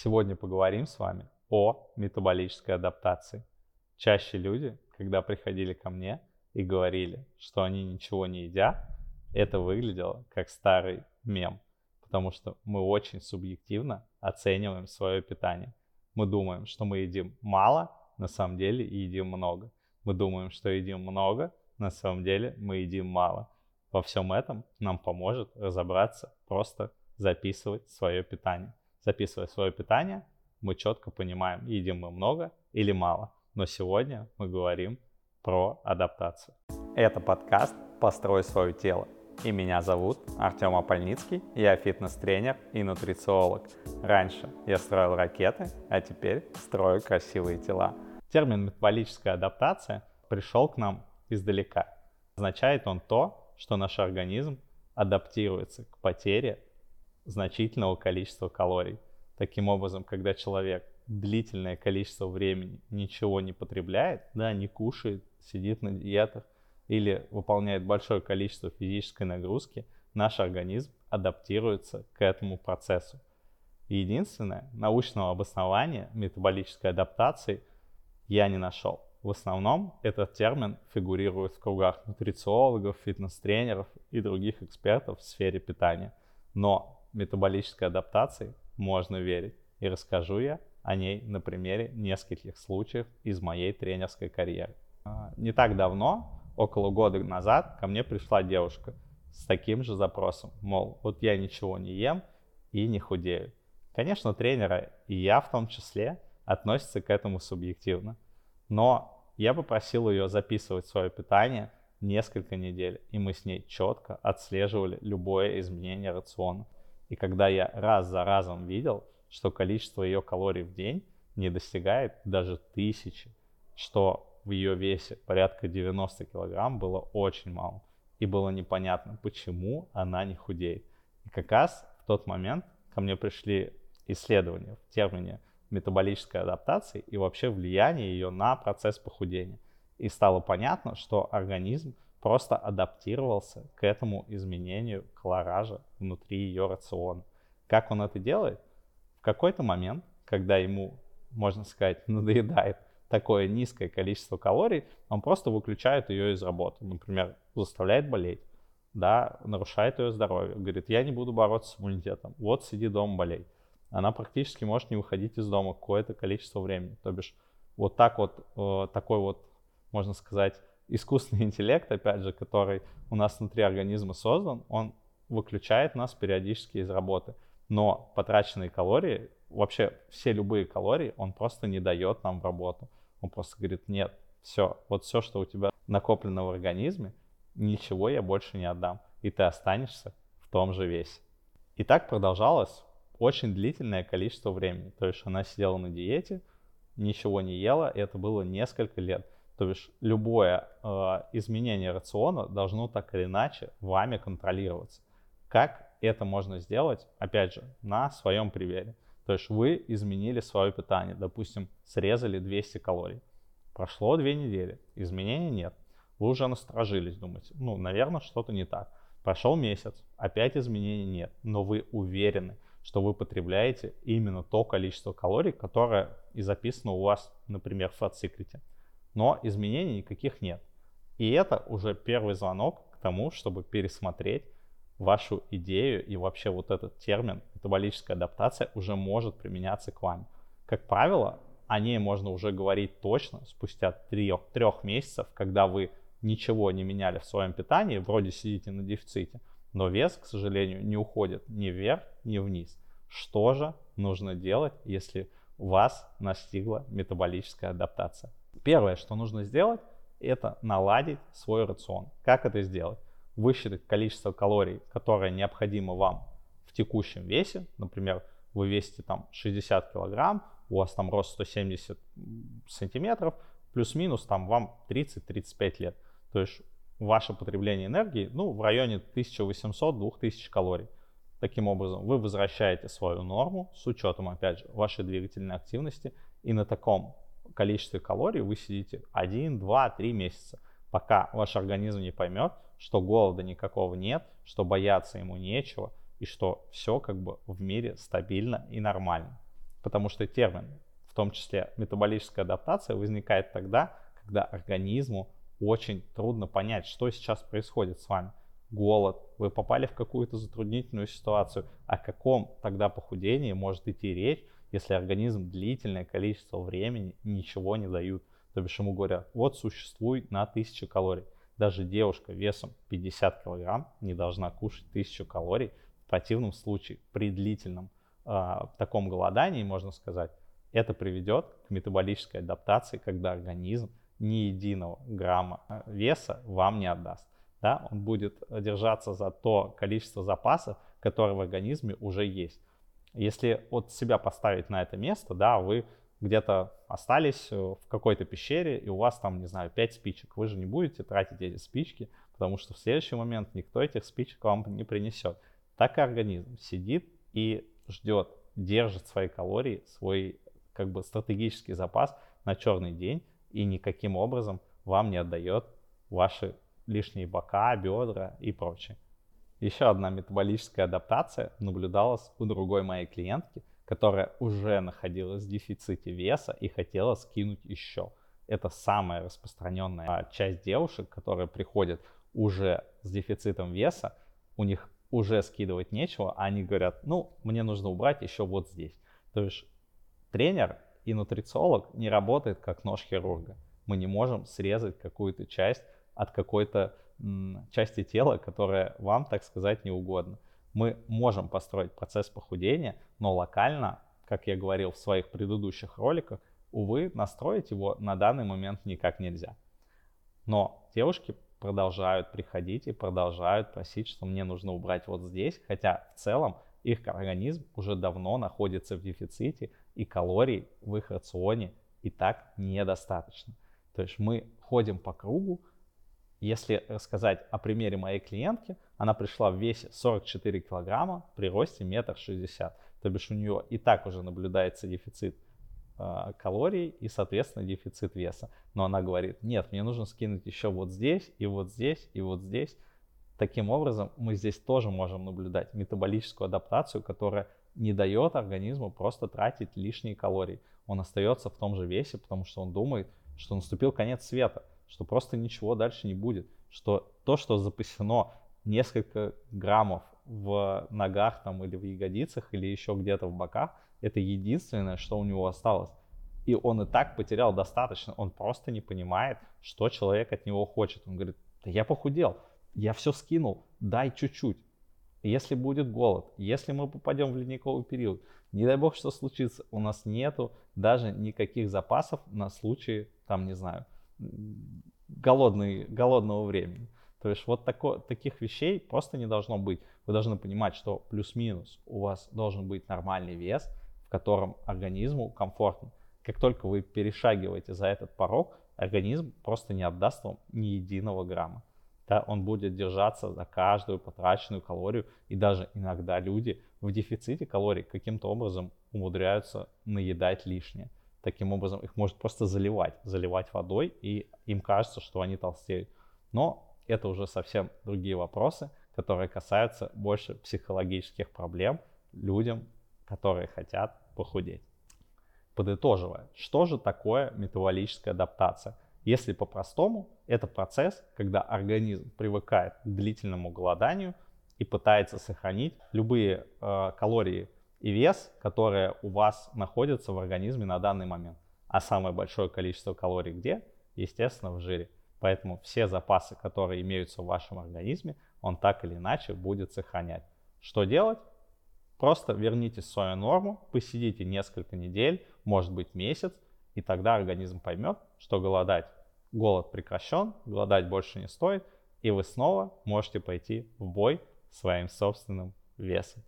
Сегодня поговорим с вами о метаболической адаптации. Чаще люди, когда приходили ко мне и говорили, что они ничего не едят, это выглядело как старый мем, потому что мы очень субъективно оцениваем свое питание. Мы думаем, что мы едим мало, на самом деле едим много. Мы думаем, что едим много, на самом деле мы едим мало. Во всем этом нам поможет разобраться, просто записывать свое питание. Записывая свое питание, мы четко понимаем, едим мы много или мало. Но сегодня мы говорим про адаптацию. Это подкаст «Построй свое тело». И меня зовут Артем Апольницкий, я фитнес-тренер и нутрициолог. Раньше я строил ракеты, а теперь строю красивые тела. Термин метаболическая адаптация пришел к нам издалека. Означает он то, что наш организм адаптируется к потере значительного количества калорий. Таким образом, когда человек длительное количество времени ничего не потребляет, да, не кушает, сидит на диетах или выполняет большое количество физической нагрузки, наш организм адаптируется к этому процессу. Единственное, научного обоснования метаболической адаптации я не нашел. В основном этот термин фигурирует в кругах нутрициологов, фитнес-тренеров и других экспертов в сфере питания. Но метаболической адаптации можно верить. И расскажу я о ней на примере нескольких случаев из моей тренерской карьеры. А, не так давно, около года назад, ко мне пришла девушка с таким же запросом, мол, вот я ничего не ем и не худею. Конечно, тренеры, и я в том числе, относятся к этому субъективно. Но я попросил ее записывать свое питание несколько недель, и мы с ней четко отслеживали любое изменение рациона. И когда я раз за разом видел, что количество ее калорий в день не достигает даже тысячи, что в ее весе порядка 90 килограмм было очень мало. И было непонятно, почему она не худеет. И как раз в тот момент ко мне пришли исследования в термине метаболической адаптации и вообще влияние ее на процесс похудения. И стало понятно, что организм просто адаптировался к этому изменению колоража внутри ее рациона. Как он это делает? В какой-то момент, когда ему, можно сказать, надоедает такое низкое количество калорий, он просто выключает ее из работы. Например, заставляет болеть, да, нарушает ее здоровье. Говорит, я не буду бороться с иммунитетом. Вот сиди дома, болей. Она практически может не выходить из дома какое-то количество времени. То бишь, вот так вот, э, такой вот, можно сказать, искусственный интеллект, опять же, который у нас внутри организма создан, он выключает нас периодически из работы. Но потраченные калории, вообще все любые калории, он просто не дает нам в работу. Он просто говорит, нет, все, вот все, что у тебя накоплено в организме, ничего я больше не отдам. И ты останешься в том же весе. И так продолжалось очень длительное количество времени. То есть она сидела на диете, ничего не ела, и это было несколько лет. То бишь любое э, изменение рациона должно так или иначе вами контролироваться. Как это можно сделать, опять же, на своем примере. То есть вы изменили свое питание, допустим, срезали 200 калорий. Прошло две недели, изменений нет. Вы уже насторожились, думаете, ну, наверное, что-то не так. Прошел месяц, опять изменений нет, но вы уверены, что вы потребляете именно то количество калорий, которое и записано у вас, например, в фат-секрете но изменений никаких нет. И это уже первый звонок к тому, чтобы пересмотреть вашу идею и вообще вот этот термин метаболическая адаптация уже может применяться к вам. Как правило, о ней можно уже говорить точно спустя трех, месяцев, когда вы ничего не меняли в своем питании, вроде сидите на дефиците, но вес, к сожалению, не уходит ни вверх, ни вниз. Что же нужно делать, если у вас настигла метаболическая адаптация? Первое, что нужно сделать, это наладить свой рацион. Как это сделать? Высчитать количество калорий, которое необходимо вам в текущем весе. Например, вы весите там 60 килограмм, у вас там рост 170 сантиметров, плюс-минус там вам 30-35 лет. То есть ваше потребление энергии ну, в районе 1800-2000 калорий. Таким образом, вы возвращаете свою норму с учетом, опять же, вашей двигательной активности. И на таком количестве калорий вы сидите 1, 2, 3 месяца, пока ваш организм не поймет, что голода никакого нет, что бояться ему нечего и что все как бы в мире стабильно и нормально. потому что термин, в том числе метаболическая адаптация, возникает тогда, когда организму очень трудно понять, что сейчас происходит с вами. Голод, вы попали в какую-то затруднительную ситуацию. О каком тогда похудении может идти речь, если организм длительное количество времени ничего не дают? То бишь ему говорят, вот существуй на 1000 калорий. Даже девушка весом 50 килограмм не должна кушать 1000 калорий. В противном случае при длительном э, таком голодании, можно сказать, это приведет к метаболической адаптации, когда организм ни единого грамма э, веса вам не отдаст. Да? Он будет держаться за то количество запасов, которое в организме уже есть. Если вот себя поставить на это место, да, вы где-то остались э, в какой-то пещере, и у вас там, не знаю, 5 спичек. Вы же не будете тратить эти спички, потому что в следующий момент никто этих спичек вам не принесет. Так и организм сидит и ждет, держит свои калории, свой как бы стратегический запас на черный день, и никаким образом вам не отдает ваши лишние бока, бедра и прочее. Еще одна метаболическая адаптация наблюдалась у другой моей клиентки, которая уже находилась в дефиците веса и хотела скинуть еще. Это самая распространенная часть девушек, которые приходят уже с дефицитом веса, у них уже скидывать нечего, а они говорят, ну, мне нужно убрать еще вот здесь. То есть тренер и нутрициолог не работает как нож хирурга. Мы не можем срезать какую-то часть от какой-то части тела, которая вам, так сказать, не угодна. Мы можем построить процесс похудения, но локально, как я говорил в своих предыдущих роликах, увы, настроить его на данный момент никак нельзя. Но девушки продолжают приходить и продолжают просить, что мне нужно убрать вот здесь, хотя в целом их организм уже давно находится в дефиците, и калорий в их рационе и так недостаточно. То есть мы ходим по кругу. Если рассказать о примере моей клиентки, она пришла в весе 44 килограмма при росте метр шестьдесят. То бишь у нее и так уже наблюдается дефицит э, калорий и, соответственно, дефицит веса. Но она говорит, нет, мне нужно скинуть еще вот здесь, и вот здесь, и вот здесь. Таким образом, мы здесь тоже можем наблюдать метаболическую адаптацию, которая не дает организму просто тратить лишние калории. Он остается в том же весе, потому что он думает, что наступил конец света, что просто ничего дальше не будет, что то, что запасено несколько граммов в ногах там или в ягодицах или еще где-то в боках, это единственное, что у него осталось. И он и так потерял достаточно, он просто не понимает, что человек от него хочет. Он говорит, да я похудел, я все скинул, дай чуть-чуть. Если будет голод, если мы попадем в ледниковый период, не дай бог, что случится, у нас нету даже никаких запасов на случай, там, не знаю, голодный, голодного времени. То есть вот тако, таких вещей просто не должно быть. Вы должны понимать, что плюс-минус у вас должен быть нормальный вес, в котором организму комфортно. Как только вы перешагиваете за этот порог, организм просто не отдаст вам ни единого грамма да, он будет держаться за каждую потраченную калорию. И даже иногда люди в дефиците калорий каким-то образом умудряются наедать лишнее. Таким образом их может просто заливать, заливать водой, и им кажется, что они толстеют. Но это уже совсем другие вопросы, которые касаются больше психологических проблем людям, которые хотят похудеть. Подытоживая, что же такое метаболическая адаптация? Если по-простому, это процесс, когда организм привыкает к длительному голоданию и пытается сохранить любые э, калории и вес, которые у вас находятся в организме на данный момент. А самое большое количество калорий где? Естественно, в жире. Поэтому все запасы, которые имеются в вашем организме, он так или иначе будет сохранять. Что делать? Просто вернитесь в свою норму, посидите несколько недель, может быть месяц, и тогда организм поймет, что голодать, голод прекращен, голодать больше не стоит, и вы снова можете пойти в бой своим собственным весом.